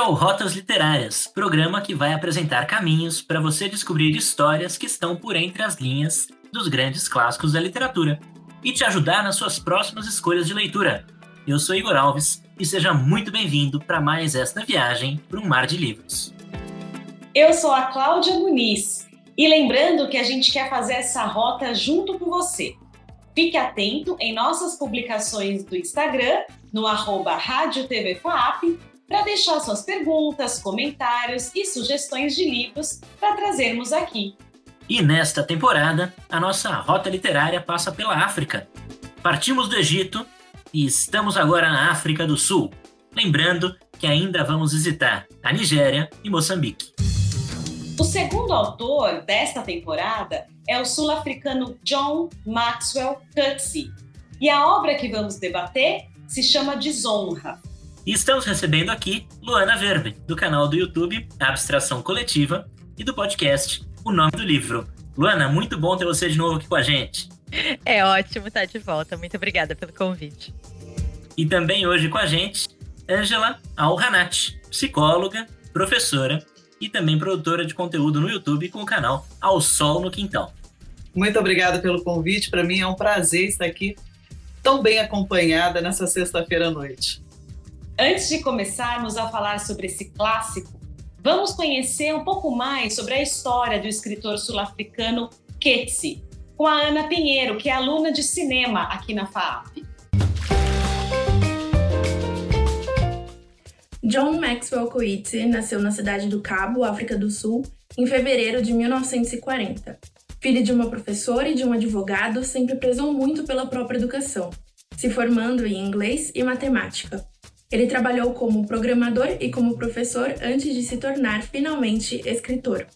é o Rotas Literárias, programa que vai apresentar caminhos para você descobrir histórias que estão por entre as linhas dos grandes clássicos da literatura e te ajudar nas suas próximas escolhas de leitura. Eu sou Igor Alves e seja muito bem-vindo para mais esta viagem por um mar de livros. Eu sou a Cláudia Muniz e lembrando que a gente quer fazer essa rota junto com você. Fique atento em nossas publicações do Instagram, no arroba Rádio TV FAP, para deixar suas perguntas, comentários e sugestões de livros para trazermos aqui. E nesta temporada, a nossa rota literária passa pela África. Partimos do Egito e estamos agora na África do Sul. Lembrando que ainda vamos visitar a Nigéria e Moçambique. O segundo autor desta temporada é o sul-africano John Maxwell Coetzee. E a obra que vamos debater se chama Desonra. E estamos recebendo aqui Luana Verbe, do canal do YouTube Abstração Coletiva e do podcast O Nome do Livro. Luana, muito bom ter você de novo aqui com a gente. É ótimo estar de volta. Muito obrigada pelo convite. E também hoje com a gente, Angela Alhanat, psicóloga, professora e também produtora de conteúdo no YouTube com o canal Ao Sol no Quintal. Muito obrigada pelo convite. Para mim é um prazer estar aqui tão bem acompanhada nessa sexta-feira à noite. Antes de começarmos a falar sobre esse clássico, vamos conhecer um pouco mais sobre a história do escritor sul-africano Coetzee, com a Ana Pinheiro, que é aluna de cinema aqui na FAAP. John Maxwell Coetzee nasceu na cidade do Cabo, África do Sul, em fevereiro de 1940. Filho de uma professora e de um advogado, sempre prezou muito pela própria educação, se formando em inglês e matemática. Ele trabalhou como programador e como professor antes de se tornar finalmente escritor.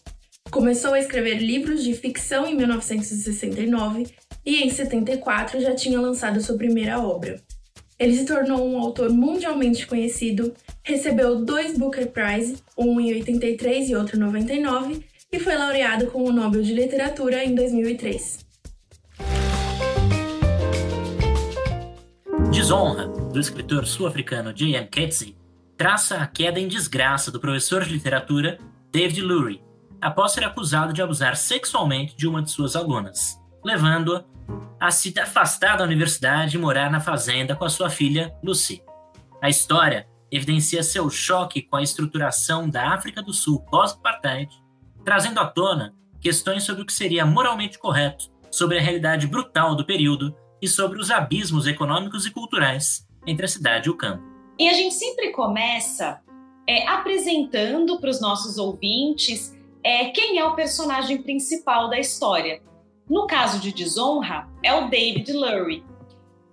Começou a escrever livros de ficção em 1969 e em 74 já tinha lançado sua primeira obra. Ele se tornou um autor mundialmente conhecido, recebeu dois Booker Prize, um em 83 e outro em 99, e foi laureado com o Nobel de Literatura em 2003. Desonra, do escritor sul-africano J.M. Coetzee, traça a queda em desgraça do professor de literatura David Lurie, após ser acusado de abusar sexualmente de uma de suas alunas, levando-a a se afastar da universidade e morar na fazenda com a sua filha Lucy. A história evidencia seu choque com a estruturação da África do Sul pós-apartheid, trazendo à tona questões sobre o que seria moralmente correto, sobre a realidade brutal do período e sobre os abismos econômicos e culturais entre a cidade e o campo. E a gente sempre começa é, apresentando para os nossos ouvintes é, quem é o personagem principal da história. No caso de Desonra, é o David Lurie.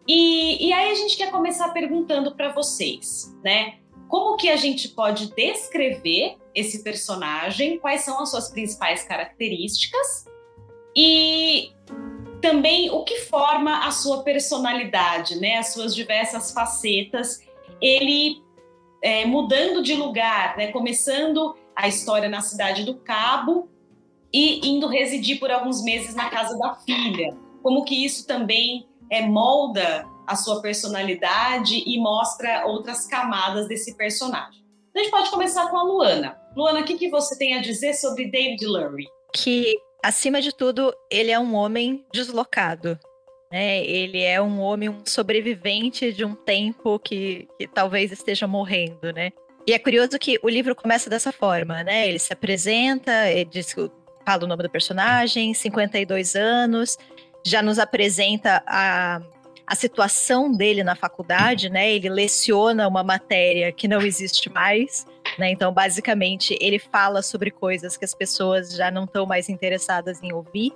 E, e aí a gente quer começar perguntando para vocês, né? Como que a gente pode descrever esse personagem? Quais são as suas principais características? E também o que forma a sua personalidade, né? As suas diversas facetas. Ele é, mudando de lugar, né? Começando a história na cidade do Cabo e indo residir por alguns meses na casa da filha. Como que isso também é, molda a sua personalidade e mostra outras camadas desse personagem. Então, a gente pode começar com a Luana. Luana, o que, que você tem a dizer sobre David Lurie? Que, acima de tudo, ele é um homem deslocado. Né? Ele é um homem, um sobrevivente de um tempo que, que talvez esteja morrendo, né? E é curioso que o livro começa dessa forma, né? Ele se apresenta, ele diz fala o nome do personagem, 52 anos, já nos apresenta a, a situação dele na faculdade, né? Ele leciona uma matéria que não existe mais, né? Então, basicamente, ele fala sobre coisas que as pessoas já não estão mais interessadas em ouvir.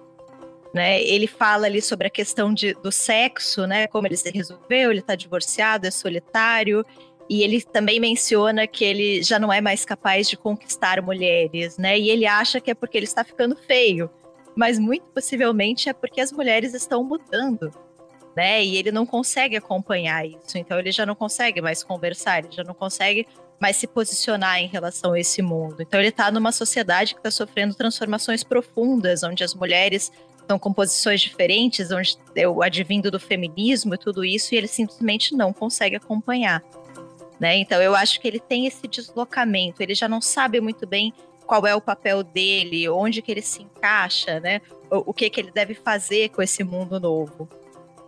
Né? Ele fala ali sobre a questão de, do sexo, né? Como ele se resolveu, ele está divorciado, é solitário, e ele também menciona que ele já não é mais capaz de conquistar mulheres, né? E ele acha que é porque ele está ficando feio, mas muito possivelmente é porque as mulheres estão mudando, né? E ele não consegue acompanhar isso, então ele já não consegue mais conversar, ele já não consegue mais se posicionar em relação a esse mundo. Então ele está numa sociedade que está sofrendo transformações profundas, onde as mulheres estão com posições diferentes, onde eu advindo do feminismo e tudo isso, e ele simplesmente não consegue acompanhar. Né? Então eu acho que ele tem esse deslocamento, ele já não sabe muito bem qual é o papel dele, onde que ele se encaixa, né? O, o que que ele deve fazer com esse mundo novo.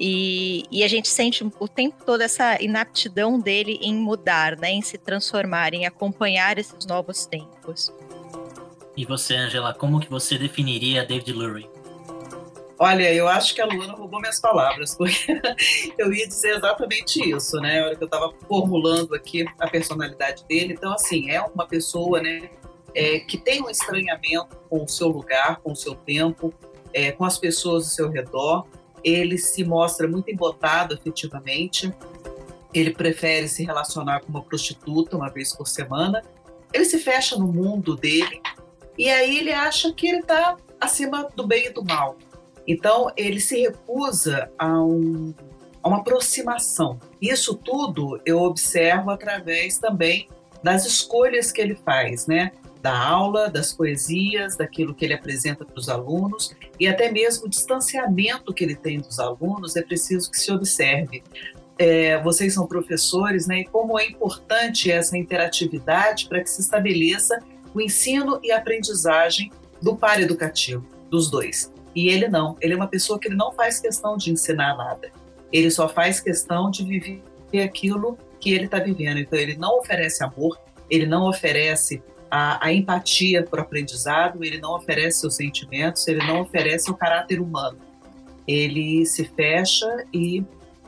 E, e, a gente sente o tempo todo essa inaptidão dele em mudar, né? Em se transformar, em acompanhar esses novos tempos. E você, Angela, como que você definiria David Lurie? Olha, eu acho que a Luana roubou minhas palavras, porque eu ia dizer exatamente isso, né? A hora que eu estava formulando aqui a personalidade dele. Então, assim, é uma pessoa, né, é, que tem um estranhamento com o seu lugar, com o seu tempo, é, com as pessoas ao seu redor. Ele se mostra muito embotado afetivamente. Ele prefere se relacionar com uma prostituta uma vez por semana. Ele se fecha no mundo dele e aí ele acha que ele está acima do bem e do mal. Então, ele se recusa a, um, a uma aproximação. Isso tudo eu observo através também das escolhas que ele faz, né? Da aula, das poesias, daquilo que ele apresenta para os alunos e até mesmo o distanciamento que ele tem dos alunos é preciso que se observe. É, vocês são professores, né? E como é importante essa interatividade para que se estabeleça o ensino e a aprendizagem do par educativo, dos dois. E ele não, ele é uma pessoa que ele não faz questão de ensinar nada. Ele só faz questão de viver aquilo que ele está vivendo. Então ele não oferece amor, ele não oferece a, a, empatia para o aprendizado, ele não oferece seus sentimentos, ele não oferece o caráter humano. Ele se fecha e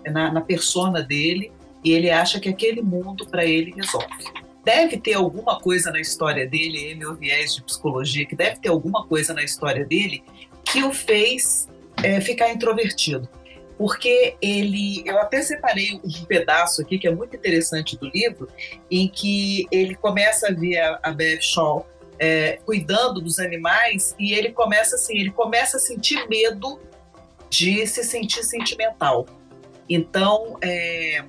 na, na persona dele e ele acha que aquele mundo para ele resolve. Deve ter alguma coisa na história dele, ele o viés de psicologia, que deve ter alguma coisa na história dele que o fez é, ficar introvertido. Porque ele, eu até separei um pedaço aqui que é muito interessante do livro, em que ele começa a ver a, a Bev Shaw é, cuidando dos animais e ele começa assim, ele começa a sentir medo de se sentir sentimental. Então, é,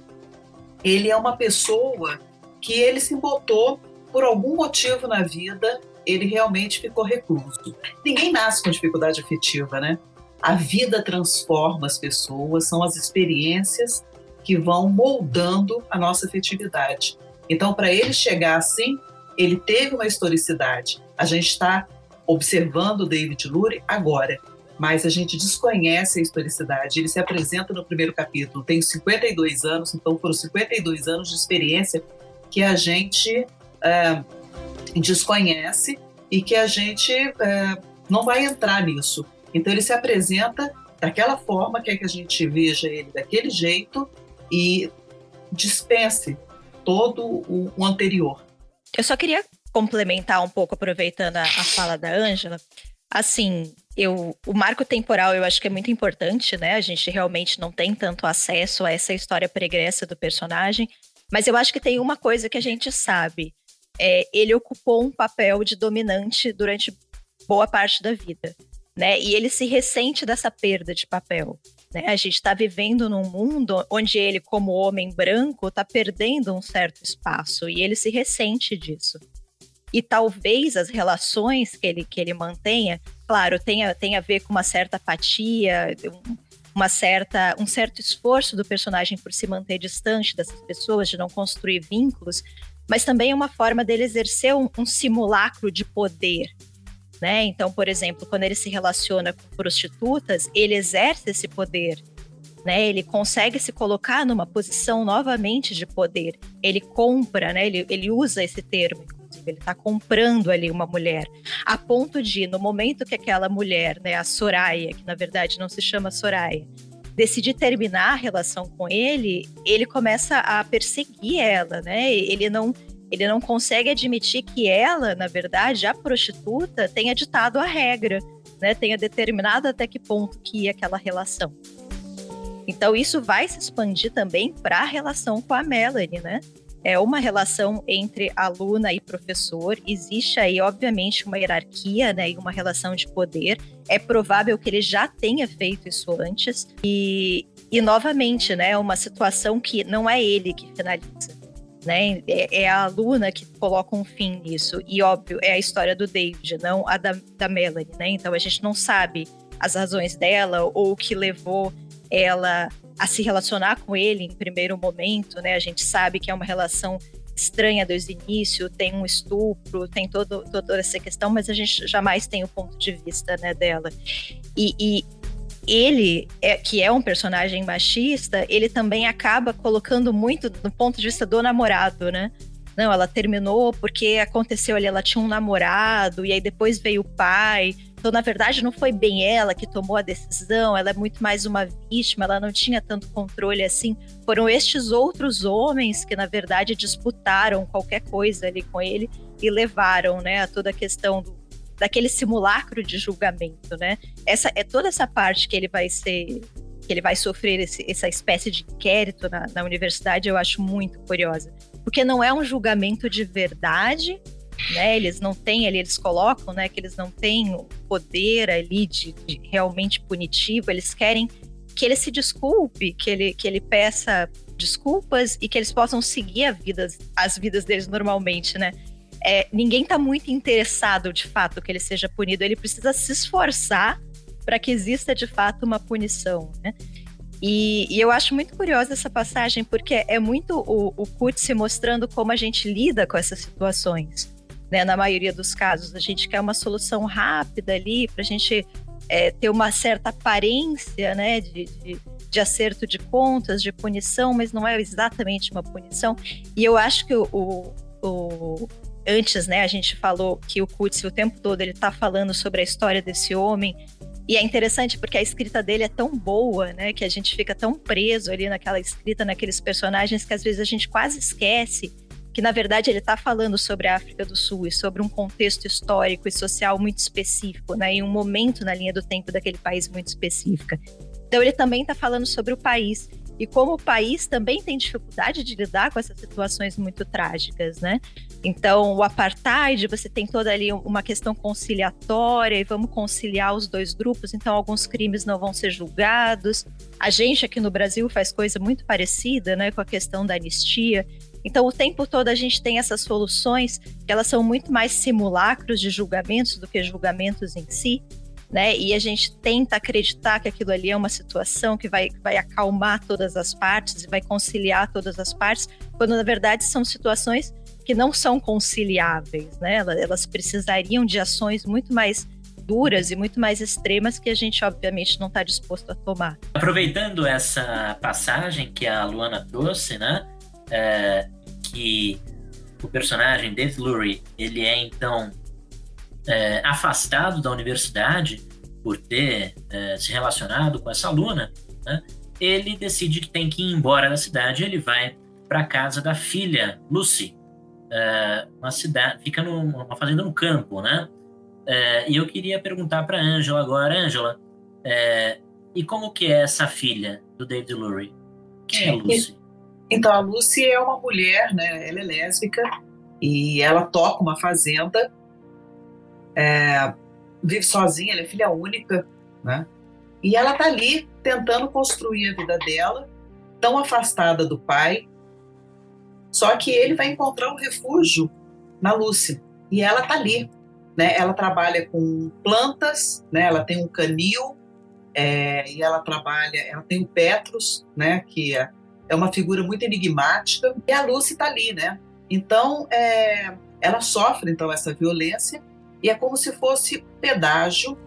ele é uma pessoa que ele se botou por algum motivo na vida ele realmente ficou recluso. Ninguém nasce com dificuldade afetiva, né? A vida transforma as pessoas, são as experiências que vão moldando a nossa afetividade. Então, para ele chegar assim, ele teve uma historicidade. A gente está observando David Lurie agora, mas a gente desconhece a historicidade. Ele se apresenta no primeiro capítulo, tem 52 anos, então foram 52 anos de experiência que a gente uh, desconhece e que a gente é, não vai entrar nisso. Então ele se apresenta daquela forma, quer que a gente veja ele daquele jeito e dispense todo o, o anterior. Eu só queria complementar um pouco, aproveitando a, a fala da Ângela. Assim, eu, o marco temporal eu acho que é muito importante, né? A gente realmente não tem tanto acesso a essa história pregressa do personagem, mas eu acho que tem uma coisa que a gente sabe é, ele ocupou um papel de dominante durante boa parte da vida. Né? E ele se ressente dessa perda de papel. Né? A gente está vivendo num mundo onde ele, como homem branco, está perdendo um certo espaço e ele se ressente disso. E talvez as relações que ele, que ele mantenha, claro, tenha, tenha a ver com uma certa apatia, uma certa, um certo esforço do personagem por se manter distante dessas pessoas, de não construir vínculos, mas também é uma forma dele exercer um, um simulacro de poder. Né? Então, por exemplo, quando ele se relaciona com prostitutas, ele exerce esse poder. Né? Ele consegue se colocar numa posição novamente de poder. Ele compra, né? ele, ele usa esse termo, ele está comprando ali uma mulher, a ponto de, no momento que aquela mulher, né, a Soraya, que na verdade não se chama Soraya, decidir terminar a relação com ele, ele começa a perseguir ela, né? Ele não ele não consegue admitir que ela, na verdade, a prostituta, tenha ditado a regra, né? Tenha determinado até que ponto que ia aquela relação. Então isso vai se expandir também para a relação com a Melanie, né? é uma relação entre aluna e professor. Existe aí, obviamente, uma hierarquia né, e uma relação de poder. É provável que ele já tenha feito isso antes. E, e novamente, né, uma situação que não é ele que finaliza. Né? É, é a aluna que coloca um fim nisso. E, óbvio, é a história do David, não a da, da Melanie. Né? Então, a gente não sabe as razões dela ou o que levou ela a se relacionar com ele em primeiro momento, né? A gente sabe que é uma relação estranha desde o início, tem um estupro, tem todo, toda essa questão, mas a gente jamais tem o ponto de vista né, dela. E, e ele, é, que é um personagem machista, ele também acaba colocando muito do ponto de vista do namorado, né? Não, ela terminou porque aconteceu ali, ela tinha um namorado, e aí depois veio o pai. Então, na verdade, não foi bem ela que tomou a decisão, ela é muito mais uma vítima, ela não tinha tanto controle assim. Foram estes outros homens que, na verdade, disputaram qualquer coisa ali com ele e levaram, né, a toda a questão do, daquele simulacro de julgamento, né? Essa é toda essa parte que ele vai ser que ele vai sofrer esse, essa espécie de inquérito na, na universidade, eu acho muito curiosa, porque não é um julgamento de verdade, né? Eles não têm ali, eles colocam, né, que eles não têm o poder ali de, de, realmente punitivo, eles querem que ele se desculpe, que ele, que ele peça desculpas e que eles possam seguir vida, as vidas deles normalmente, né? É, ninguém está muito interessado de fato que ele seja punido, ele precisa se esforçar para que exista de fato uma punição, né? E, e, eu acho muito curiosa essa passagem, porque é muito o, o Kutz mostrando como a gente lida com essas situações né? Na maioria dos casos, a gente quer uma solução rápida ali para a gente é, ter uma certa aparência, né? De, de, de, acerto de contas, de punição, mas não é exatamente uma punição. E eu acho que o, o antes, né? A gente falou que o Kutz o tempo todo ele está falando sobre a história desse homem. E é interessante porque a escrita dele é tão boa, né? Que a gente fica tão preso ali naquela escrita, naqueles personagens, que às vezes a gente quase esquece que na verdade ele está falando sobre a África do Sul e sobre um contexto histórico e social muito específico, né, em um momento na linha do tempo daquele país muito específica. Então ele também está falando sobre o país e como o país também tem dificuldade de lidar com essas situações muito trágicas, né? Então, o apartheid, você tem toda ali uma questão conciliatória e vamos conciliar os dois grupos, então alguns crimes não vão ser julgados. A gente aqui no Brasil faz coisa muito parecida, né, com a questão da anistia. Então, o tempo todo a gente tem essas soluções que elas são muito mais simulacros de julgamentos do que julgamentos em si, né? E a gente tenta acreditar que aquilo ali é uma situação que vai, vai acalmar todas as partes e vai conciliar todas as partes, quando na verdade são situações que não são conciliáveis, né? Elas, precisariam de ações muito mais duras e muito mais extremas que a gente obviamente não está disposto a tomar. Aproveitando essa passagem que a Luana trouxe, né? é, que o personagem Dave Lurie ele é então é, afastado da universidade por ter é, se relacionado com essa aluna, né? ele decide que tem que ir embora da cidade. Ele vai para a casa da filha Lucy, é, uma cidade, fica numa fazenda no campo, né? É, e eu queria perguntar para Angela agora, Angela, é, e como que é essa filha do David Lurie? Quem é Lucy? Então, a Lucy é uma mulher, né? Ela é lésbica e ela toca uma fazenda, é, vive sozinha, ela é filha única, né? E ela tá ali tentando construir a vida dela, tão afastada do pai. Só que ele vai encontrar um refúgio na Lucy e ela tá ali, né? Ela trabalha com plantas, né? Ela tem um canil é, e ela trabalha, ela tem o Petrus, né? Que é é uma figura muito enigmática e a Lucy está ali, né? Então, é, ela sofre então essa violência e é como se fosse pedágio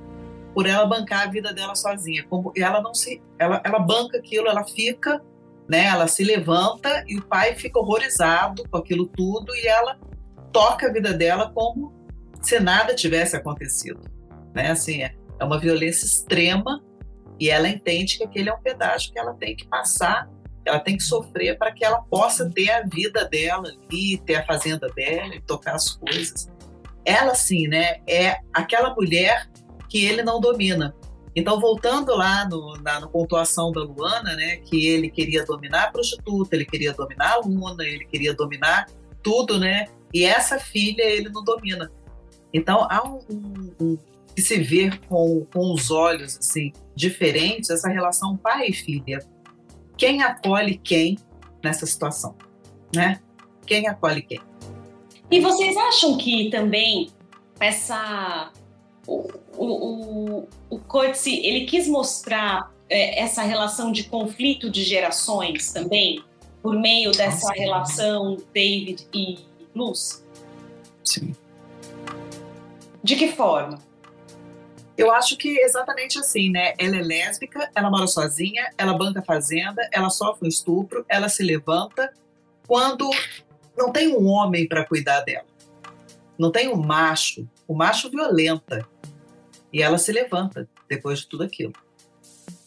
por ela bancar a vida dela sozinha. Como ela não se, ela, ela banca aquilo, ela fica, né? Ela se levanta e o pai fica horrorizado com aquilo tudo e ela toca a vida dela como se nada tivesse acontecido, né? Assim, é, é uma violência extrema e ela entende que aquele é um pedágio que ela tem que passar ela tem que sofrer para que ela possa ter a vida dela ali, ter a fazenda dela e tocar as coisas. Ela, sim, né, é aquela mulher que ele não domina. Então, voltando lá no, na, pontuação da Luana, né, que ele queria dominar a prostituta, ele queria dominar a aluna, ele queria dominar tudo, né, e essa filha ele não domina. Então, há um, um, um que se vê com, com os olhos assim diferentes essa relação pai e filha quem acolhe quem nessa situação, né? Quem acolhe quem? E vocês acham que também essa o, o, o, ele quis mostrar é, essa relação de conflito de gerações também, por meio dessa Sim. relação David e Lucy? Sim. De que forma? Eu acho que exatamente assim, né? Ela é lésbica, ela mora sozinha, ela banca fazenda, ela sofre um estupro, ela se levanta quando não tem um homem para cuidar dela. Não tem um macho. O macho violenta. E ela se levanta depois de tudo aquilo.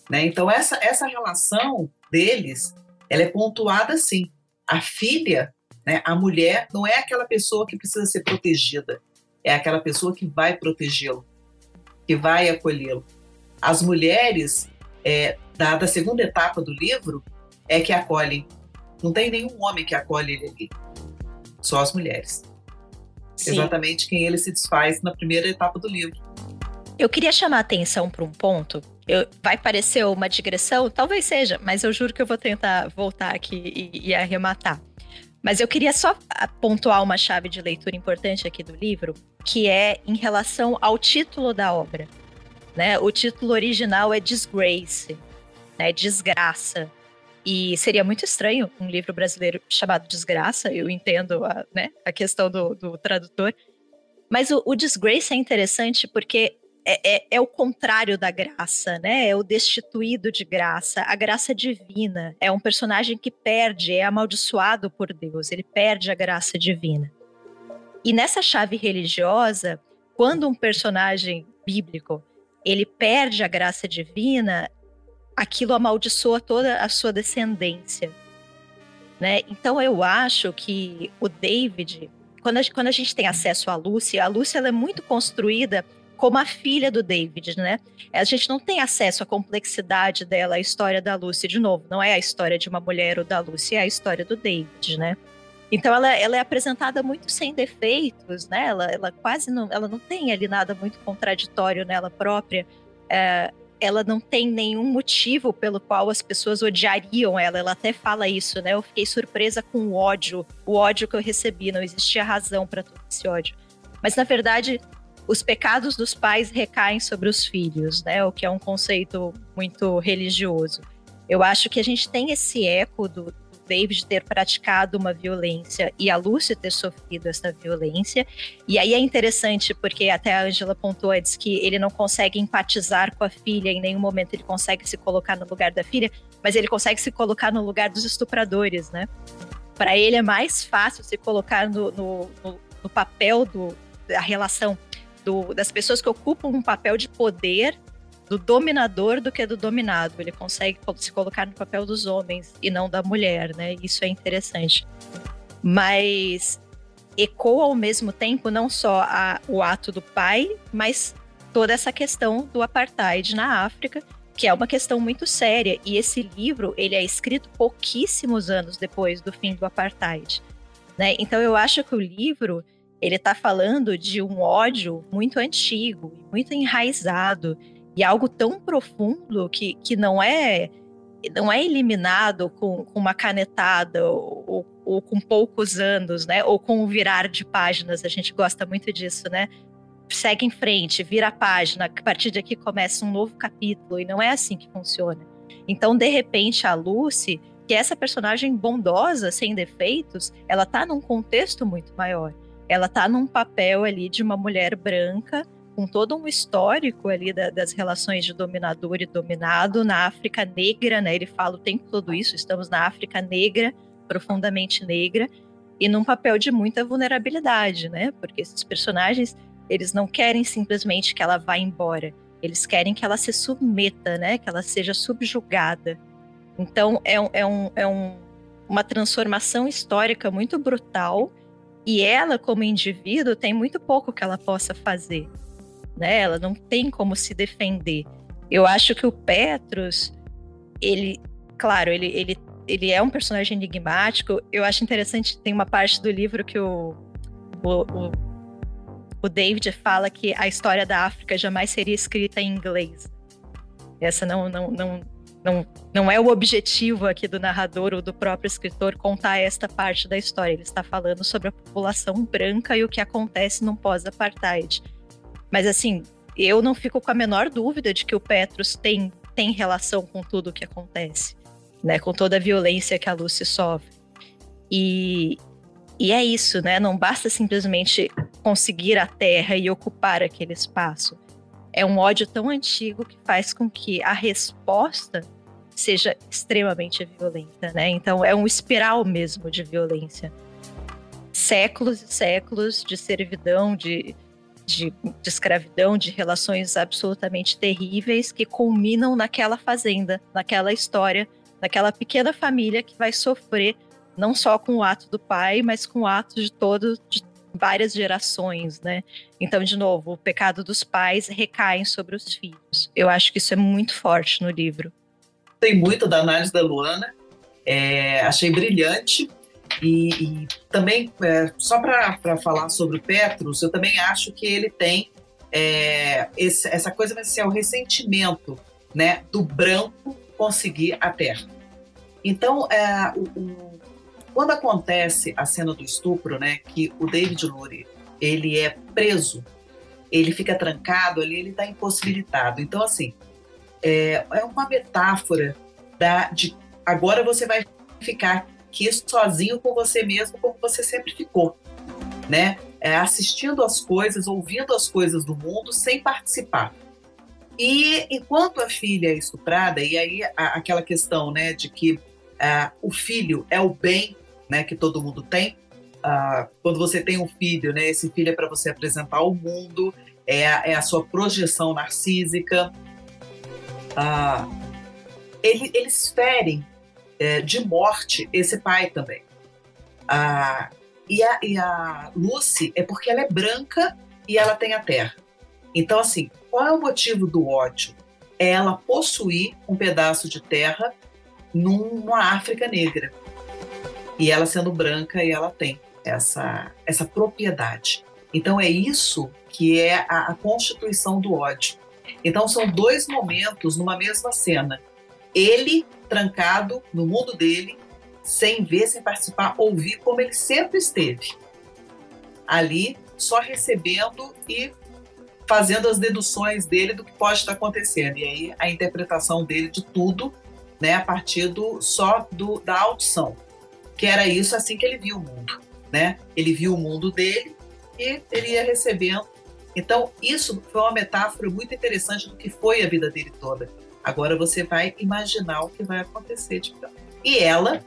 Né? Então, essa, essa relação deles, ela é pontuada assim. A filha, né, a mulher, não é aquela pessoa que precisa ser protegida. É aquela pessoa que vai protegê-lo que vai acolhê-lo. As mulheres, é, da, da segunda etapa do livro, é que acolhem. Não tem nenhum homem que acolhe ele ali. Só as mulheres. Sim. Exatamente quem ele se desfaz na primeira etapa do livro. Eu queria chamar a atenção para um ponto. Eu, vai parecer uma digressão? Talvez seja, mas eu juro que eu vou tentar voltar aqui e, e arrematar. Mas eu queria só pontuar uma chave de leitura importante aqui do livro, que é em relação ao título da obra. Né? O título original é Disgrace, né? Desgraça. E seria muito estranho um livro brasileiro chamado Desgraça, eu entendo a, né, a questão do, do tradutor. Mas o, o Disgrace é interessante porque é, é, é, o contrário da graça, né? É o destituído de graça, a graça divina. É um personagem que perde, é amaldiçoado por Deus, ele perde a graça divina. E nessa chave religiosa, quando um personagem bíblico ele perde a graça divina, aquilo amaldiçoa toda a sua descendência. Né? Então eu acho que o David, quando a, quando a gente tem acesso à Lúcia, a Lúcia ela é muito construída como a filha do David, né? A gente não tem acesso à complexidade dela, a história da Lucy, de novo, não é a história de uma mulher ou da Lucy, é a história do David, né? Então ela, ela é apresentada muito sem defeitos, né? Ela, ela quase não, ela não tem ali nada muito contraditório nela própria. É, ela não tem nenhum motivo pelo qual as pessoas odiariam ela. Ela até fala isso, né? Eu fiquei surpresa com o ódio, o ódio que eu recebi. Não existia razão para todo esse ódio. Mas na verdade, os pecados dos pais recaem sobre os filhos, né? O que é um conceito muito religioso. Eu acho que a gente tem esse eco do, David ter praticado uma violência e a Lúcia ter sofrido essa violência. E aí é interessante porque até a Angela pontuou antes que ele não consegue empatizar com a filha, em nenhum momento ele consegue se colocar no lugar da filha, mas ele consegue se colocar no lugar dos estupradores, né? Para ele é mais fácil se colocar no, no, no, no papel do, da relação do, das pessoas que ocupam um papel de poder do dominador do que do dominado. Ele consegue se colocar no papel dos homens e não da mulher, né? Isso é interessante. Mas ecoa ao mesmo tempo não só a, o ato do pai, mas toda essa questão do apartheid na África, que é uma questão muito séria. E esse livro ele é escrito pouquíssimos anos depois do fim do apartheid. Né? Então eu acho que o livro ele está falando de um ódio muito antigo, muito enraizado, e algo tão profundo que, que não é não é eliminado com, com uma canetada ou, ou, com poucos anos, né? Ou com um virar de páginas. A gente gosta muito disso, né? Segue em frente, vira a página, a partir daqui começa um novo capítulo, e não é assim que funciona. Então, de repente, a Lucy, que é essa personagem bondosa, sem defeitos, ela tá num contexto muito maior ela tá num papel ali de uma mulher branca com todo um histórico ali da, das relações de dominador e dominado na África negra, né? Ele fala o tempo todo isso, estamos na África negra, profundamente negra, e num papel de muita vulnerabilidade, né? Porque esses personagens, eles não querem simplesmente que ela vá embora, eles querem que ela se submeta, né? Que ela seja subjugada. Então é, um, é, um, é um, uma transformação histórica muito brutal e ela, como indivíduo, tem muito pouco que ela possa fazer. Né? Ela não tem como se defender. Eu acho que o Petrus, ele, claro, ele, ele, ele é um personagem enigmático. Eu acho interessante, tem uma parte do livro que o, o, o, o David fala que a história da África jamais seria escrita em inglês. Essa não, não, não, não, não é o objetivo aqui do narrador ou do próprio escritor contar esta parte da história. Ele está falando sobre a população branca e o que acontece no pós-apartheid. Mas assim, eu não fico com a menor dúvida de que o Petrus tem tem relação com tudo o que acontece, né? Com toda a violência que a Lucy sofre. E, e é isso, né? Não basta simplesmente conseguir a terra e ocupar aquele espaço. É um ódio tão antigo que faz com que a resposta seja extremamente violenta, né? Então é um espiral mesmo de violência. Séculos e séculos de servidão, de, de, de escravidão, de relações absolutamente terríveis que culminam naquela fazenda, naquela história, naquela pequena família que vai sofrer não só com o ato do pai, mas com o ato de todo de várias gerações, né? Então, de novo, o pecado dos pais recai sobre os filhos. Eu acho que isso é muito forte no livro. Tem muito da análise da Luana, é, achei brilhante. E, e também, é, só para falar sobre o Petrus, eu também acho que ele tem é, esse, essa coisa vai ser o ressentimento né, do branco conseguir a terra. Então, é, o, o, quando acontece a cena do estupro, né, que o David Lurie ele é preso, ele fica trancado ali, ele está impossibilitado. Então, assim, é, é uma metáfora da, de agora você vai ficar aqui sozinho com você mesmo, como você sempre ficou, né? É, assistindo as coisas, ouvindo as coisas do mundo, sem participar. E enquanto a filha é estuprada, e aí a, aquela questão, né, de que ah, o filho é o bem, né, que todo mundo tem. Ah, quando você tem um filho, né, esse filho é para você apresentar ao mundo, é é a sua projeção narcísica. Ah, ele, eles ferem é, de morte esse pai também. Ah, e, a, e a Lucy é porque ela é branca e ela tem a terra. Então, assim, qual é o motivo do ódio? É ela possuir um pedaço de terra numa África negra. E ela sendo branca, e ela tem essa, essa propriedade. Então, é isso que é a, a constituição do ódio. Então, são dois momentos numa mesma cena. Ele trancado no mundo dele, sem ver, sem participar, ouvir como ele sempre esteve. Ali, só recebendo e fazendo as deduções dele do que pode estar acontecendo. E aí a interpretação dele de tudo, né, a partir do só do, da audição, que era isso assim que ele viu o mundo, né? Ele viu o mundo dele e ele ia recebendo. Então isso foi uma metáfora muito interessante do que foi a vida dele toda. Agora você vai imaginar o que vai acontecer. Tipo, e ela,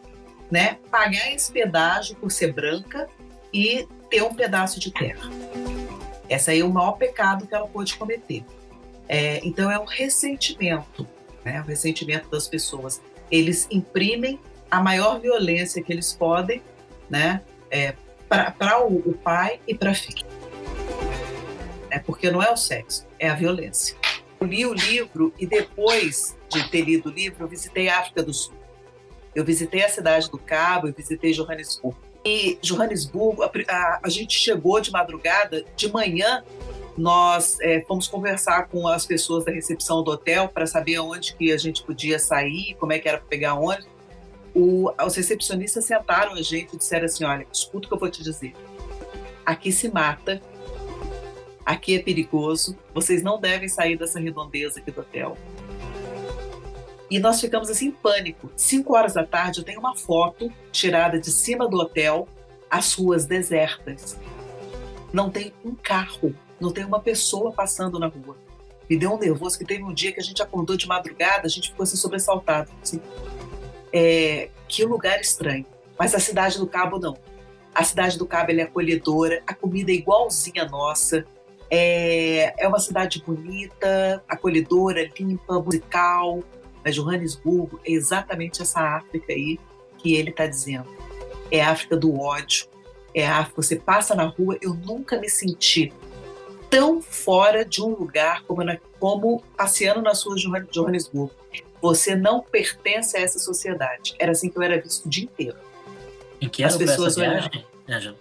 né, pagar esse pedágio por ser branca e ter um pedaço de terra. Esse aí é o maior pecado que ela pôde cometer. É, então é um ressentimento, né, o ressentimento das pessoas. Eles imprimem a maior violência que eles podem, né, é, para o, o pai e para a filha. É porque não é o sexo, é a violência. Eu li o livro e depois de ter lido o livro, eu visitei a África do Sul. Eu visitei a cidade do Cabo, eu visitei Johannesburgo. E Johannesburgo, a, a, a gente chegou de madrugada, de manhã nós é, fomos conversar com as pessoas da recepção do hotel para saber onde que a gente podia sair, como é que era para pegar onde. O, os recepcionistas sentaram a gente e disseram assim, olha, escuta o que eu vou te dizer. Aqui se mata aqui é perigoso, vocês não devem sair dessa redondeza aqui do hotel. E nós ficamos assim em pânico. Cinco horas da tarde eu tenho uma foto tirada de cima do hotel, as ruas desertas. Não tem um carro, não tem uma pessoa passando na rua. Me deu um nervoso que teve um dia que a gente acordou de madrugada, a gente ficou assim sobressaltado. Assim. É, que lugar estranho. Mas a cidade do Cabo não. A cidade do Cabo é acolhedora, a comida é igualzinha à nossa, é, é uma cidade bonita, acolhedora, limpa, musical. Mas Johannesburgo é exatamente essa África aí que ele está dizendo. É a África do ódio. É a África. Você passa na rua, eu nunca me senti tão fora de um lugar como, na, como passeando nas ruas de Johannesburgo. Você não pertence a essa sociedade. Era assim que eu era visto o dia inteiro. Em que As pessoas olhavam.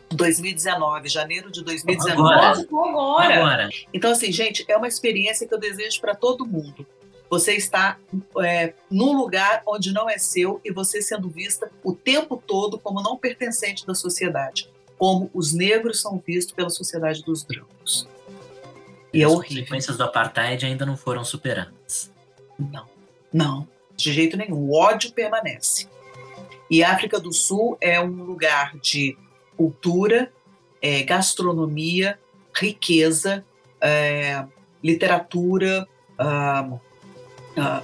2019, janeiro de 2019. Agora. Agora. Agora. Então, assim, gente, é uma experiência que eu desejo para todo mundo. Você está é, num lugar onde não é seu e você sendo vista o tempo todo como não pertencente da sociedade, como os negros são vistos pela sociedade dos brancos. E, e é as horrível. consequências do apartheid ainda não foram superadas. Não. Não, de jeito nenhum. O ódio permanece. E a África do Sul é um lugar de cultura, é, gastronomia, riqueza, é, literatura, ah, ah,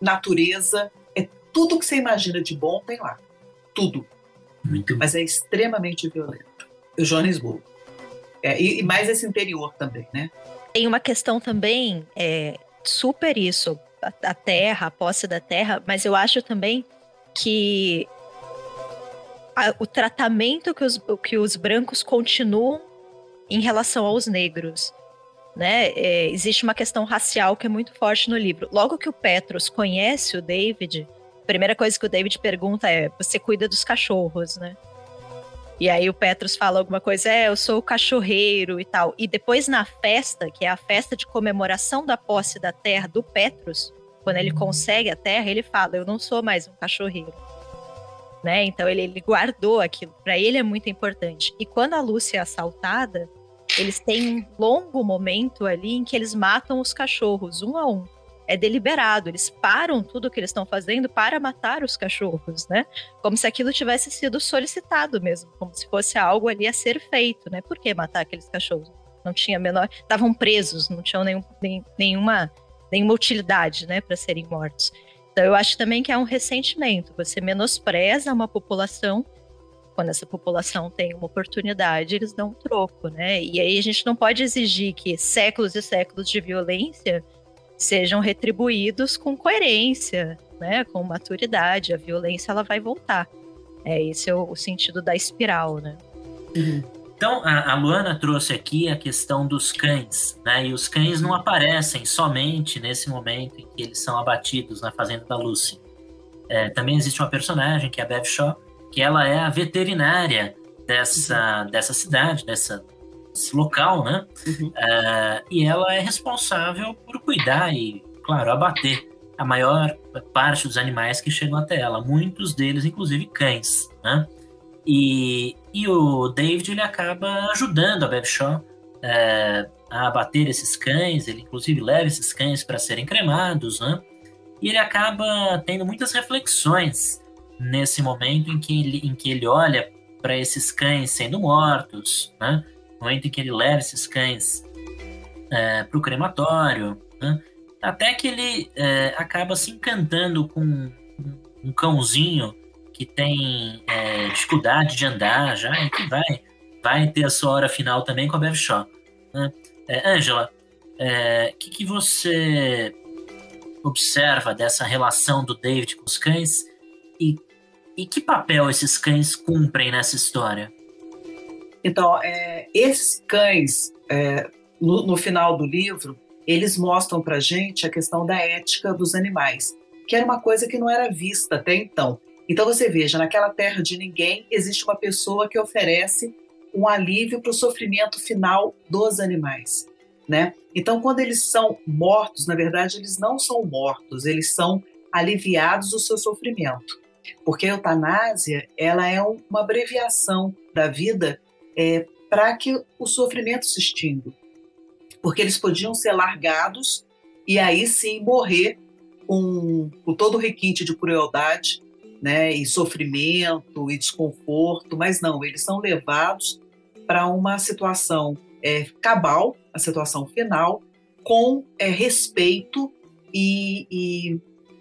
natureza. É tudo que você imagina de bom tem lá. Tudo. Muito Mas é extremamente violento. O Joanesburgo. É, e, e mais esse interior também, né? Tem uma questão também, é, super isso, a, a terra, a posse da terra, mas eu acho também que a, o tratamento que os, que os brancos continuam em relação aos negros. Né? É, existe uma questão racial que é muito forte no livro. Logo que o Petros conhece o David, a primeira coisa que o David pergunta é: Você cuida dos cachorros, né? E aí o Petros fala alguma coisa, é, eu sou o cachorreiro e tal. E depois na festa, que é a festa de comemoração da posse da terra do Petros, quando ele consegue a terra, ele fala, eu não sou mais um cachorreiro. Né? Então ele, ele guardou aquilo. Para ele é muito importante. E quando a Lúcia é assaltada, eles têm um longo momento ali em que eles matam os cachorros, um a um é deliberado. Eles param tudo o que eles estão fazendo para matar os cachorros, né? Como se aquilo tivesse sido solicitado mesmo, como se fosse algo ali a ser feito, né? Por que matar aqueles cachorros? Não tinha menor, estavam presos, não tinham nenhum, nem, nenhuma nenhuma utilidade, né, para serem mortos. Então eu acho também que é um ressentimento. Você menospreza uma população quando essa população tem uma oportunidade, eles dão um troco, né? E aí a gente não pode exigir que séculos e séculos de violência sejam retribuídos com coerência, né, com maturidade. A violência ela vai voltar. É esse é o, sentido da espiral, né? Uhum. Então a, a, Luana trouxe aqui a questão dos cães, né? E os cães não aparecem somente nesse momento em que eles são abatidos na fazenda da Lucy. É, também existe uma personagem que é a Bev Shaw, que ela é a veterinária dessa, dessa cidade, dessa esse local, né? Uhum. Uh, e ela é responsável por cuidar e, claro, abater a maior parte dos animais que chegam até ela, muitos deles, inclusive cães, né? E, e o David ele acaba ajudando a Bev Shaw uh, a abater esses cães, ele inclusive leva esses cães para serem cremados, né? E ele acaba tendo muitas reflexões nesse momento em que ele, em que ele olha para esses cães sendo mortos, né? momento em que ele leva esses cães é, para o crematório, né? até que ele é, acaba se encantando com um cãozinho que tem é, dificuldade de andar já e que vai, vai ter a sua hora final também com a Bev Shaw. Né? É, Angela, o é, que, que você observa dessa relação do David com os cães e, e que papel esses cães cumprem nessa história? Então, é, esses cães, é, no, no, final do livro, eles mostram para gente a questão da ética dos animais, que era uma coisa que não era vista até então. Então, você veja, naquela terra de ninguém, existe uma pessoa que oferece um alívio para o sofrimento final dos animais. Né? Então, quando eles são mortos, na verdade, eles não são mortos, eles são aliviados do seu sofrimento. Porque a eutanásia ela é uma abreviação da vida é, para que o sofrimento se extinga. Porque eles podiam ser largados e aí sim morrer com, com todo o requinte de crueldade né, e sofrimento e desconforto, mas não, eles são levados para uma situação é, cabal, a situação final, com é, respeito e, e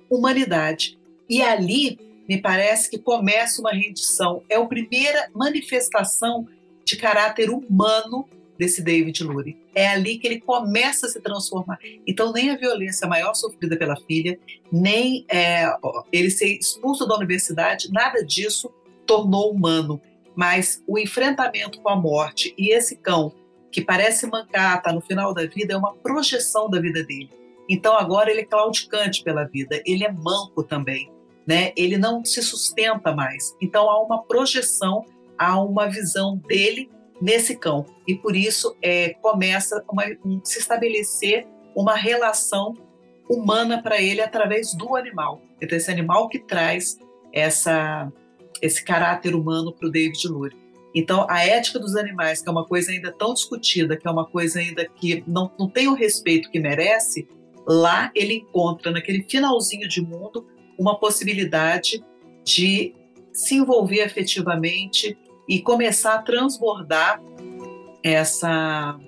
humanidade. E ali me parece que começa uma rendição. É a primeira manifestação de caráter humano desse David Lurie. É ali que ele começa a se transformar. Então, nem a violência maior sofrida pela filha, nem é, ele ser expulso da universidade, nada disso tornou humano. Mas o enfrentamento com a morte e esse cão que parece mancar, está no final da vida, é uma projeção da vida dele. Então agora ele é claudicante pela vida, ele é manco também, né? Ele não se sustenta mais. Então há uma projeção há uma visão dele nesse cão e por isso é, começa uma, um, se estabelecer uma relação humana para ele através do animal. Então esse animal que traz essa esse caráter humano para o David Lurie. Então a ética dos animais, que é uma coisa ainda tão discutida, que é uma coisa ainda que não, não tem o respeito que merece, lá ele encontra, naquele finalzinho de mundo, uma possibilidade de se envolver efetivamente e começar a transbordar essa,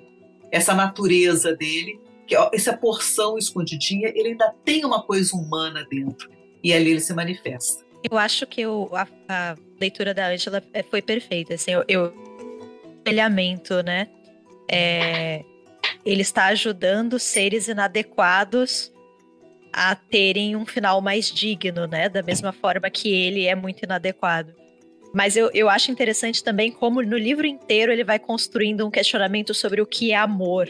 essa natureza dele, que essa porção escondidinha, ele ainda tem uma coisa humana dentro. E ali ele se manifesta. Eu acho que a, a, leitura da Angela é, foi perfeita. Assim, eu, eu espelhamento, né? É, ele está ajudando seres inadequados a terem um final mais digno, né? Da mesma forma que ele é muito inadequado. Mas eu, eu acho interessante também como no livro inteiro ele vai construindo um questionamento sobre o que é amor,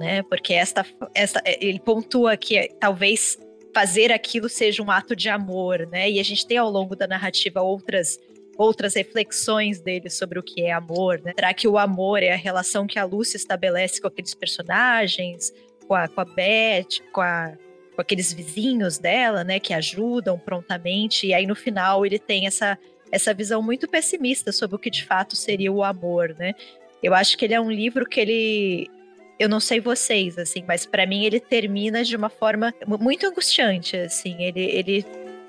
né? Porque esta, esta ele pontua que talvez fazer aquilo seja um ato de amor, né? E a gente tem ao longo da narrativa outras outras reflexões dele sobre o que é amor, né? Será que o amor é a relação que a Lucy estabelece com aqueles personagens, com a, com a Beth, com, a, com aqueles vizinhos dela, né, que ajudam prontamente, e aí no final ele tem essa, essa visão muito pessimista sobre o que de fato seria o amor, né? Eu acho que ele é um livro que ele eu não sei vocês, assim, mas para mim ele termina de uma forma muito angustiante, assim, ele, ele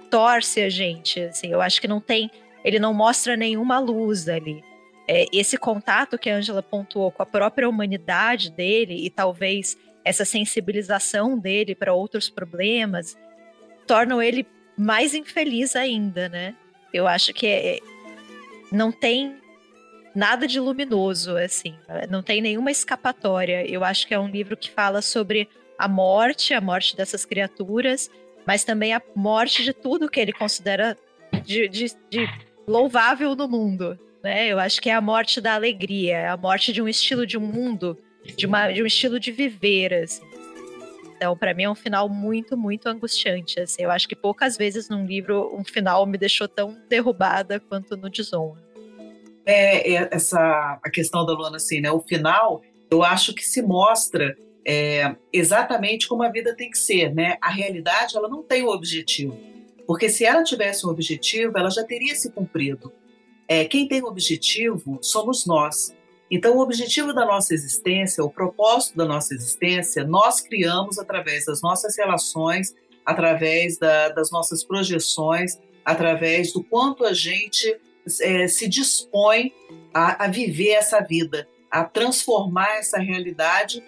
torce a gente, assim, eu acho que não tem ele não mostra nenhuma luz ali. É, esse contato que a Angela pontuou com a própria humanidade dele e talvez essa sensibilização dele para outros problemas tornam ele mais infeliz ainda, né? Eu acho que é, não tem nada de luminoso, assim, não tem nenhuma escapatória. Eu acho que é um livro que fala sobre a morte, a morte dessas criaturas, mas também a morte de tudo que ele considera de, de, de louvável no mundo. Né? Eu acho que é a morte da alegria, é a morte de um estilo de mundo, de, uma, de um estilo de viver. Assim. Então, para mim, é um final muito, muito angustiante. Assim. Eu acho que poucas vezes num livro um final me deixou tão derrubada quanto no Desonra. É, é essa a questão da Luana, assim, né? O final, eu acho que se mostra é, exatamente como a vida tem que ser, né? A realidade, ela não tem o objetivo porque se ela tivesse um objetivo, ela já teria se cumprido. É, quem tem um objetivo somos nós. Então, o objetivo da nossa existência, o propósito da nossa existência, nós criamos através das nossas relações, através da, das nossas projeções, através do quanto a gente é, se dispõe a, a viver essa vida, a transformar essa realidade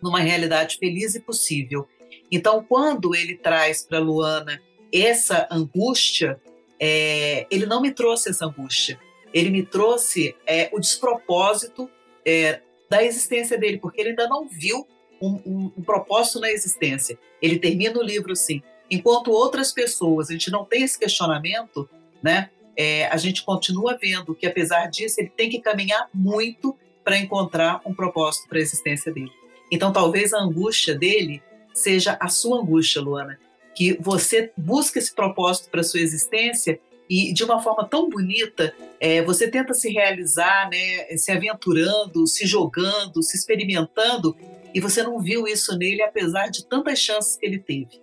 numa realidade feliz e possível. Então, quando ele traz para Luana essa angústia, é, ele não me trouxe essa angústia. Ele me trouxe é, o despropósito é, da existência dele, porque ele ainda não viu um, um, um, propósito na existência. Ele termina o livro assim. Enquanto outras pessoas, a gente não tem esse questionamento, né? É, a gente continua vendo que, apesar disso, ele tem que caminhar muito para encontrar um propósito para a existência dele. Então, talvez a angústia dele seja a sua angústia, Luana, que você busca esse propósito para sua existência e de uma forma tão bonita, é, você tenta se realizar, né, se aventurando, se jogando, se experimentando, e você não viu isso nele, apesar de tantas chances que ele teve.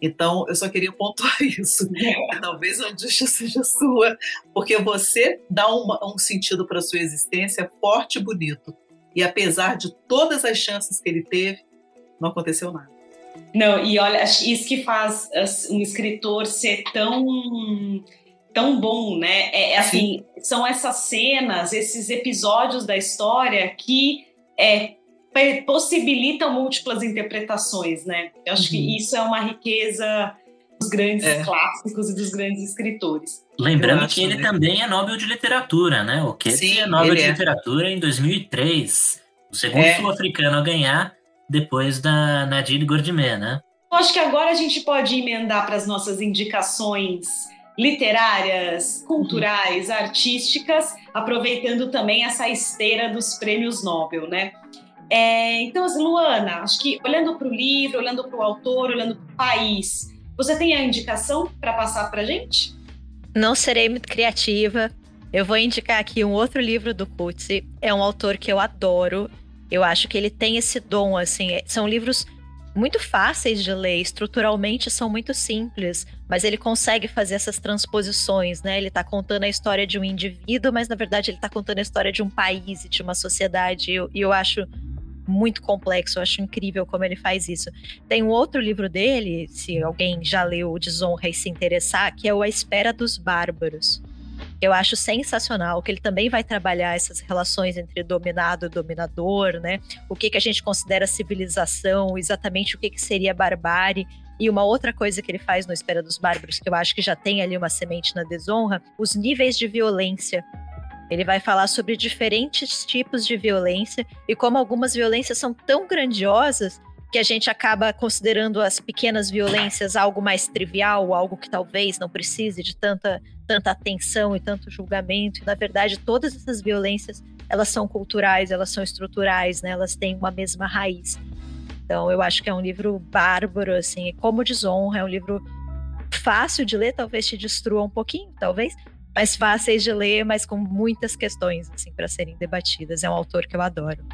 Então, eu só queria pontuar isso. Talvez a angústia seja sua, porque você dá uma, um sentido para sua existência forte e bonito. E apesar de todas as chances que ele teve, não aconteceu nada. Não, e olha, isso que faz um escritor ser tão tão bom, né? É, é assim, são essas cenas, esses episódios da história que é, possibilitam múltiplas interpretações, né? Eu acho uhum. que isso é uma riqueza dos grandes é. clássicos e dos grandes escritores. Lembrando acho, que ele né? também é Nobel de Literatura, né? O que é Nobel de é. Literatura em 2003, o segundo é. sul-africano a ganhar depois da Nadine Gordimer, né? Eu acho que agora a gente pode emendar para as nossas indicações literárias, culturais, artísticas, aproveitando também essa esteira dos prêmios Nobel, né? É, então, assim, Luana, acho que olhando para o livro, olhando para o autor, olhando para o país, você tem a indicação para passar para a gente? Não serei muito criativa. Eu vou indicar aqui um outro livro do Coetzee. É um autor que eu adoro. Eu acho que ele tem esse dom, assim. É, são livros muito fáceis de ler, estruturalmente são muito simples, mas ele consegue fazer essas transposições, né? Ele está contando a história de um indivíduo, mas na verdade ele está contando a história de um país e de uma sociedade. E eu, eu acho muito complexo. Eu acho incrível como ele faz isso. Tem um outro livro dele, se alguém já leu Desonra e se interessar, que é o A Espera dos Bárbaros. Eu acho sensacional que ele também vai trabalhar essas relações entre dominado e dominador, né? O que, que a gente considera civilização, exatamente o que, que seria barbárie. E uma outra coisa que ele faz no Espera dos Bárbaros, que eu acho que já tem ali uma semente na desonra, os níveis de violência ele vai falar sobre diferentes tipos de violência e como algumas violências são tão grandiosas que a gente acaba considerando as pequenas violências algo mais trivial, algo que talvez não precise de tanta, tanta atenção e tanto julgamento. E, na verdade, todas essas violências, elas são culturais, elas são estruturais, né? Elas têm uma mesma raiz. Então, eu acho que é um livro bárbaro, assim, como desonra, é um livro fácil de ler, talvez te destrua um pouquinho, talvez, mais fáceis de ler, mas com muitas questões assim para serem debatidas. É um autor que eu adoro.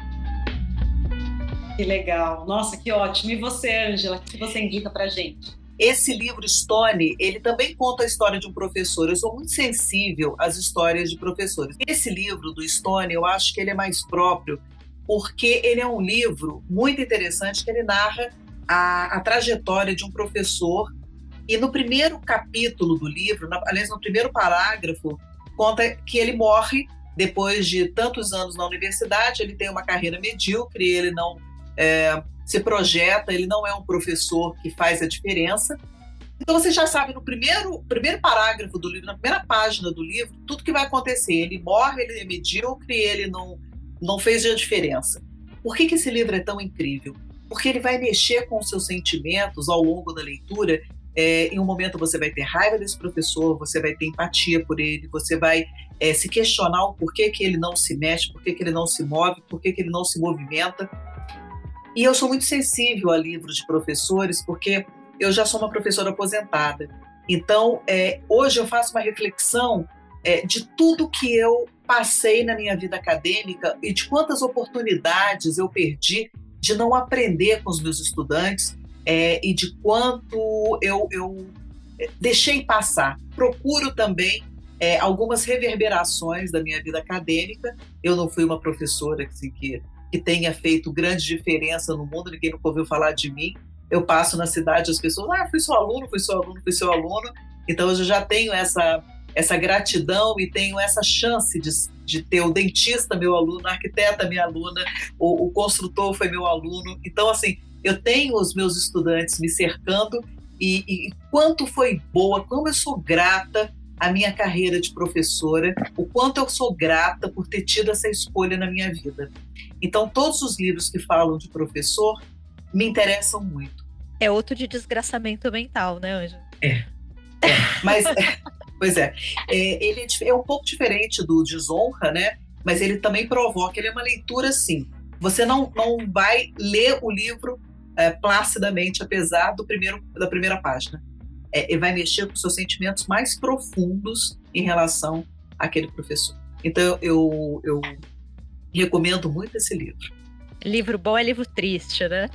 Que legal. Nossa, que ótimo. E você, Ângela, o que você indica para gente? Esse livro, Stone, ele também conta a história de um professor. Eu sou muito sensível às histórias de professores. Esse livro do Stone, eu acho que ele é mais próprio, porque ele é um livro muito interessante que ele narra a, a trajetória de um professor e no primeiro capítulo do livro, aliás, no primeiro parágrafo, conta que ele morre depois de tantos anos na universidade, ele tem uma carreira medíocre, ele não é, se projeta, ele não é um professor que faz a diferença. Então você já sabe no primeiro, primeiro parágrafo do livro, na primeira página do livro, tudo que vai acontecer. Ele morre, ele é medíocre, ele não, não fez a diferença. Por que, que esse livro é tão incrível? Porque ele vai mexer com os seus sentimentos ao longo da leitura é, em um momento você vai ter raiva desse professor, você vai ter empatia por ele, você vai é, se questionar o porquê que ele não se mexe, por que ele não se move, por que ele não se movimenta. E eu sou muito sensível a livros de professores, porque eu já sou uma professora aposentada. Então, é, hoje eu faço uma reflexão é, de tudo que eu passei na minha vida acadêmica e de quantas oportunidades eu perdi de não aprender com os meus estudantes é, e de quanto eu, eu deixei passar. Procuro também é, algumas reverberações da minha vida acadêmica. Eu não fui uma professora assim, que, que tenha feito grande diferença no mundo, ninguém nunca ouviu falar de mim. Eu passo na cidade, as pessoas, ah, fui seu aluno, fui seu aluno, fui seu aluno. Então eu já tenho essa, essa gratidão e tenho essa chance de, de ter o dentista meu aluno, a arquiteta minha aluna, o, o construtor foi meu aluno. Então, assim, eu tenho os meus estudantes me cercando e, e quanto foi boa, como eu sou grata à minha carreira de professora, o quanto eu sou grata por ter tido essa escolha na minha vida. Então, todos os livros que falam de professor me interessam muito. É outro de desgraçamento mental, né, Ângela? É. é. Mas, pois é, é ele é, é, um pouco diferente do Desonra, né? Mas ele também provoca, ele é uma leitura assim. Você não, não vai ler o livro é, placidamente, apesar do primeiro, da primeira página. É, e vai mexer com seus sentimentos mais profundos em relação àquele professor. Então, eu, eu recomendo muito esse livro. Livro bom é livro triste, né?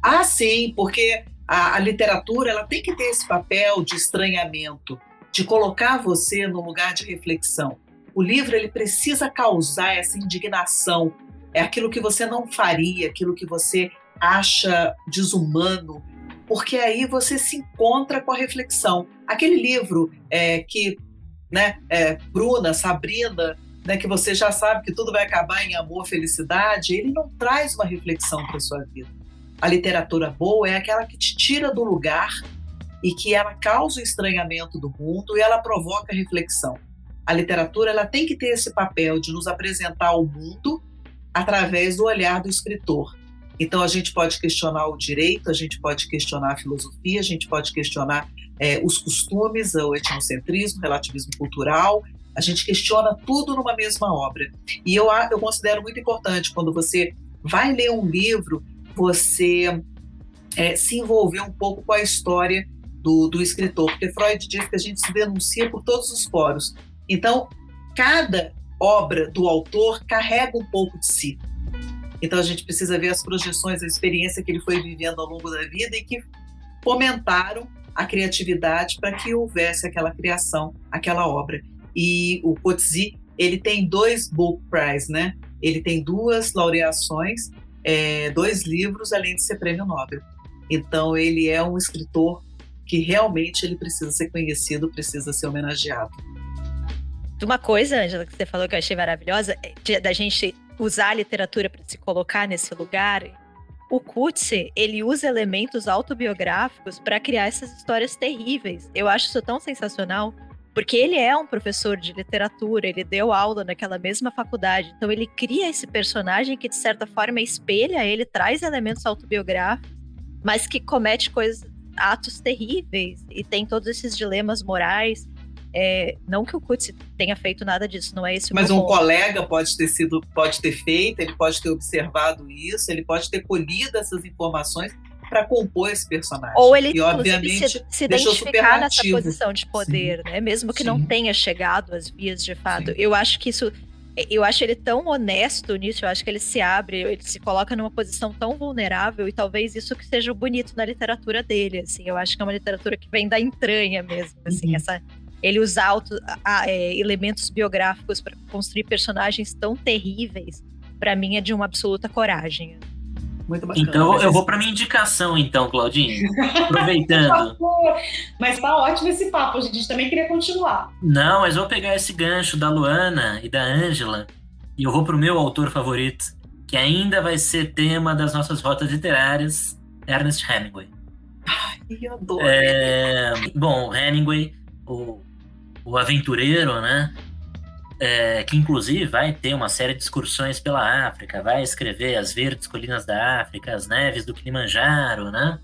Ah, sim, porque a, a literatura ela tem que ter esse papel de estranhamento, de colocar você no lugar de reflexão. O livro ele precisa causar essa indignação, é aquilo que você não faria, aquilo que você acha desumano, porque aí você se encontra com a reflexão. Aquele livro é, que, né, é, Bruna, Sabrina, né, que você já sabe que tudo vai acabar em amor, felicidade, ele não traz uma reflexão para sua vida. A literatura boa é aquela que te tira do lugar e que ela causa o estranhamento do mundo e ela provoca reflexão. A literatura ela tem que ter esse papel de nos apresentar o mundo através do olhar do escritor. Então, a gente pode questionar o direito, a gente pode questionar a filosofia, a gente pode questionar é, os costumes, o etnocentrismo, o relativismo cultural, a gente questiona tudo numa mesma obra. E eu, eu considero muito importante quando você vai ler um livro, você é, se envolver um pouco com a história do, do escritor, porque Freud diz que a gente se denuncia por todos os poros. Então, cada obra do autor carrega um pouco de si. Então a gente precisa ver as projeções, a experiência que ele foi vivendo ao longo da vida e que fomentaram a criatividade para que houvesse aquela criação, aquela obra. E o Coetzee, ele tem dois book prize, né? Ele tem duas laureações é, dois livros, além de ser prêmio Nobel. Então, ele é um escritor que realmente ele precisa ser conhecido, precisa ser homenageado. Uma coisa, Angela, que você falou que eu achei maravilhosa, é da gente usar a literatura para se colocar nesse lugar. O Coetzee, ele usa elementos autobiográficos para criar essas histórias terríveis. Eu acho isso tão sensacional, porque ele é um professor de literatura, ele deu aula naquela mesma faculdade, então ele cria esse personagem que de certa forma espelha ele, traz elementos autobiográficos, mas que comete coisas, atos terríveis e tem todos esses dilemas morais. É, não que o Kutz tenha feito nada disso, não é esse o Mas um ponto. colega pode ter sido, pode ter feito, ele pode ter observado isso, ele pode ter colhido essas informações para compor esse personagem. Ou ele, e, obviamente, se, se identificar nessa posição de poder, Sim. né? Mesmo que Sim. não tenha chegado às vias de fato. Sim. Eu acho que isso. Eu acho ele tão honesto nisso, eu acho que ele se abre, ele se coloca numa posição tão vulnerável, e talvez isso que seja o bonito na literatura dele, assim. Eu acho que é uma literatura que vem da entranha mesmo, assim, uhum. essa ele usa auto, a, é, elementos biográficos para construir personagens tão terríveis, para mim é de uma absoluta coragem. Muito bacana. Então eu vou para minha indicação, então, Claudinho. Aproveitando. mas tá ótimo esse papo, a gente também queria continuar. Não, mas vou pegar esse gancho da Luana e da Ângela e eu vou pro meu autor favorito, que ainda vai ser tema das nossas rotas literárias, Ernest Hemingway. Ai, eu adoro. É, bom, Hemingway, o o aventureiro, né? É, que inclusive vai ter uma série de excursões pela África, vai escrever as verdes colinas da África, as neves do Kilimanjaro, né?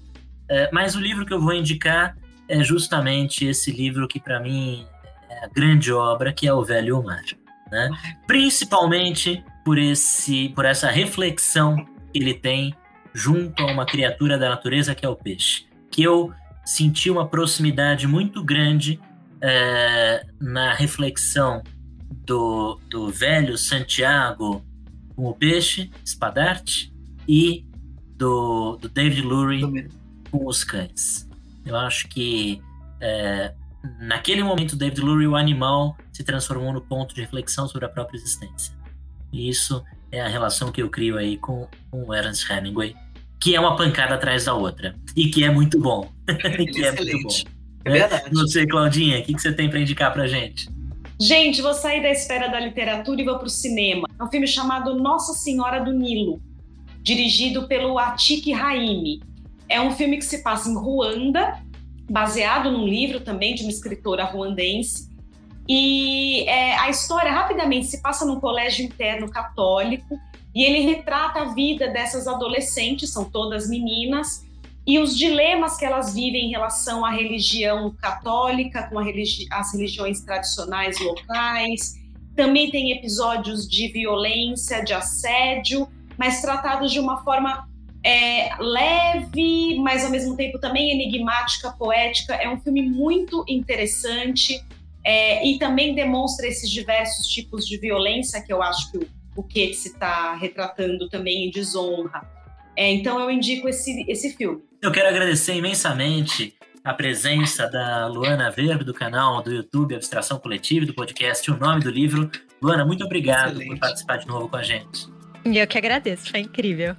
É, mas o livro que eu vou indicar é justamente esse livro que para mim é a grande obra, que é o Velho Mar, né? Principalmente por esse, por essa reflexão que ele tem junto a uma criatura da natureza que é o peixe, que eu senti uma proximidade muito grande é, na reflexão do, do velho Santiago com o peixe, espadarte, e do, do David Lurie com os cães. Eu acho que é, naquele momento, David Lurie, o animal, se transformou no ponto de reflexão sobre a própria existência. E isso é a relação que eu crio aí com, com o Ernest Hemingway, que é uma pancada atrás da outra. E que é muito bom. que é muito bom. É verdade. Não sei, Claudinha, o que, que você tem para indicar pra gente? Gente, vou sair da esfera da literatura e vou para o cinema. É um filme chamado Nossa Senhora do Nilo, dirigido pelo Atik Raimi. É um filme que se passa em Ruanda, baseado num livro também de uma escritora ruandense. E é, a história, rapidamente, se passa num colégio interno católico e ele retrata a vida dessas adolescentes, são todas meninas, e os dilemas que elas vivem em relação à religião católica, com religi as religiões tradicionais locais. Também tem episódios de violência, de assédio, mas tratados de uma forma é, leve, mas ao mesmo tempo também enigmática, poética. É um filme muito interessante é, e também demonstra esses diversos tipos de violência que eu acho que o, o Keats está retratando também em Desonra. É, então eu indico esse, esse filme. Eu quero agradecer imensamente a presença da Luana Verbe, do canal do YouTube Abstração Coletiva e do podcast O Nome do Livro. Luana, muito obrigado Excelente. por participar de novo com a gente. Eu que agradeço, foi incrível.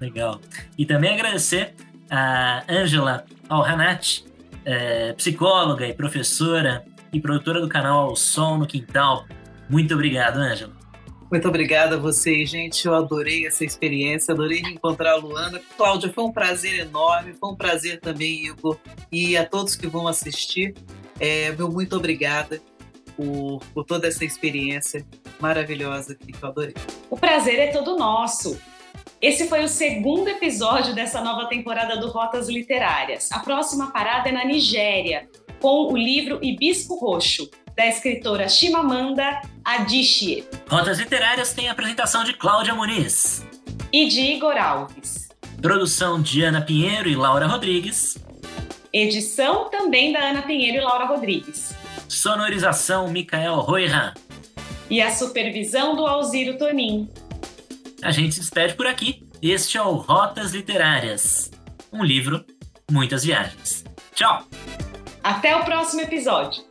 Legal. E também agradecer a Angela Alhanat, é, psicóloga e professora e produtora do canal Sol no Quintal. Muito obrigado, Angela. Muito obrigada a vocês, gente. Eu adorei essa experiência, adorei encontrar a Luana. Cláudia, foi um prazer enorme, foi um prazer também, Igor, e a todos que vão assistir. É, meu muito obrigada por, por toda essa experiência maravilhosa que eu adorei. O prazer é todo nosso. Esse foi o segundo episódio dessa nova temporada do Rotas Literárias. A próxima parada é na Nigéria, com o livro Hibisco Roxo, da escritora Chimamanda Adichie. Rotas Literárias tem a apresentação de Cláudia Muniz. E de Igor Alves. Produção de Ana Pinheiro e Laura Rodrigues. Edição também da Ana Pinheiro e Laura Rodrigues. Sonorização Micael Roiran. E a supervisão do Alziro Tonin. A gente se despede por aqui. Este é o Rotas Literárias. Um livro, muitas viagens. Tchau! Até o próximo episódio!